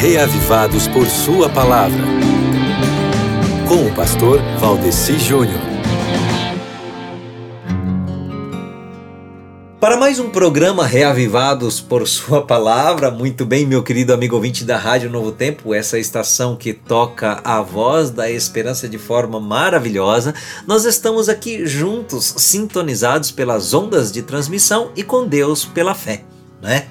reavivados por Sua palavra. Com o pastor Valdeci Júnior. Para mais um programa Reavivados por Sua Palavra, muito bem, meu querido amigo ouvinte da Rádio Novo Tempo, essa estação que toca a voz da esperança de forma maravilhosa, nós estamos aqui juntos, sintonizados pelas ondas de transmissão e com Deus pela fé, né?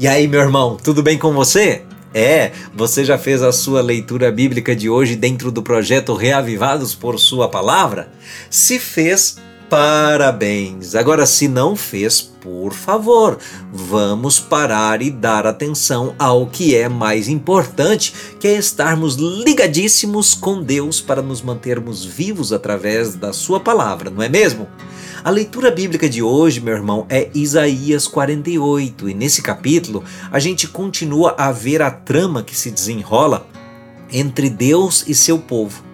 E aí, meu irmão, tudo bem com você? É, você já fez a sua leitura bíblica de hoje dentro do projeto Reavivados por Sua Palavra? Se fez, parabéns! Agora, se não fez, por favor, vamos parar e dar atenção ao que é mais importante, que é estarmos ligadíssimos com Deus para nos mantermos vivos através da Sua palavra, não é mesmo? A leitura bíblica de hoje, meu irmão, é Isaías 48, e nesse capítulo a gente continua a ver a trama que se desenrola entre Deus e seu povo.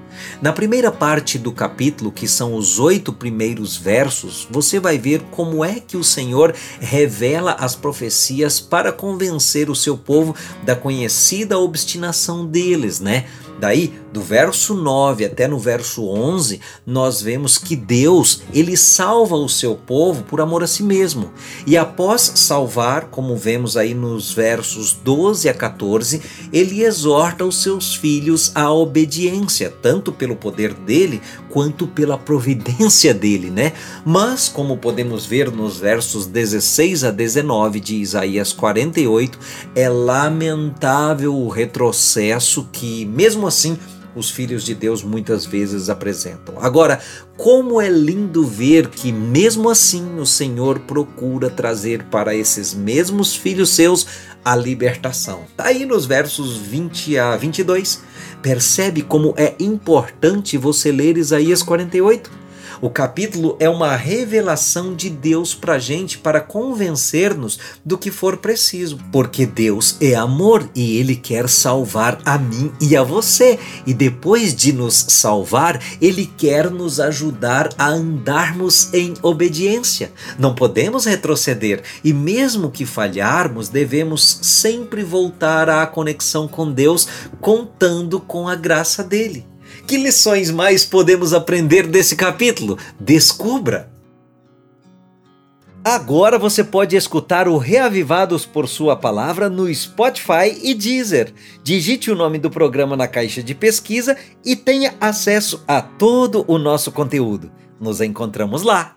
Na primeira parte do capítulo, que são os oito primeiros versos, você vai ver como é que o Senhor revela as profecias para convencer o seu povo da conhecida obstinação deles, né? Daí, do verso 9 até no verso 11, nós vemos que Deus, ele salva o seu povo por amor a si mesmo. E após salvar, como vemos aí nos versos 12 a 14, ele exorta os seus filhos à obediência, tanto pelo poder dele quanto pela providência dele, né? Mas, como podemos ver nos versos 16 a 19 de Isaías 48, é lamentável o retrocesso que, mesmo assim, os filhos de Deus muitas vezes apresentam. Agora, como é lindo ver que, mesmo assim, o Senhor procura trazer para esses mesmos filhos seus a libertação. Está aí nos versos 20 a 22. Percebe como é importante você ler Isaías 48? O capítulo é uma revelação de Deus para a gente para convencer-nos do que for preciso, porque Deus é amor e Ele quer salvar a mim e a você. E depois de nos salvar, Ele quer nos ajudar a andarmos em obediência. Não podemos retroceder e, mesmo que falharmos, devemos sempre voltar à conexão com Deus, contando com a graça dele. Que lições mais podemos aprender desse capítulo? Descubra! Agora você pode escutar o Reavivados por Sua Palavra no Spotify e Deezer. Digite o nome do programa na caixa de pesquisa e tenha acesso a todo o nosso conteúdo. Nos encontramos lá!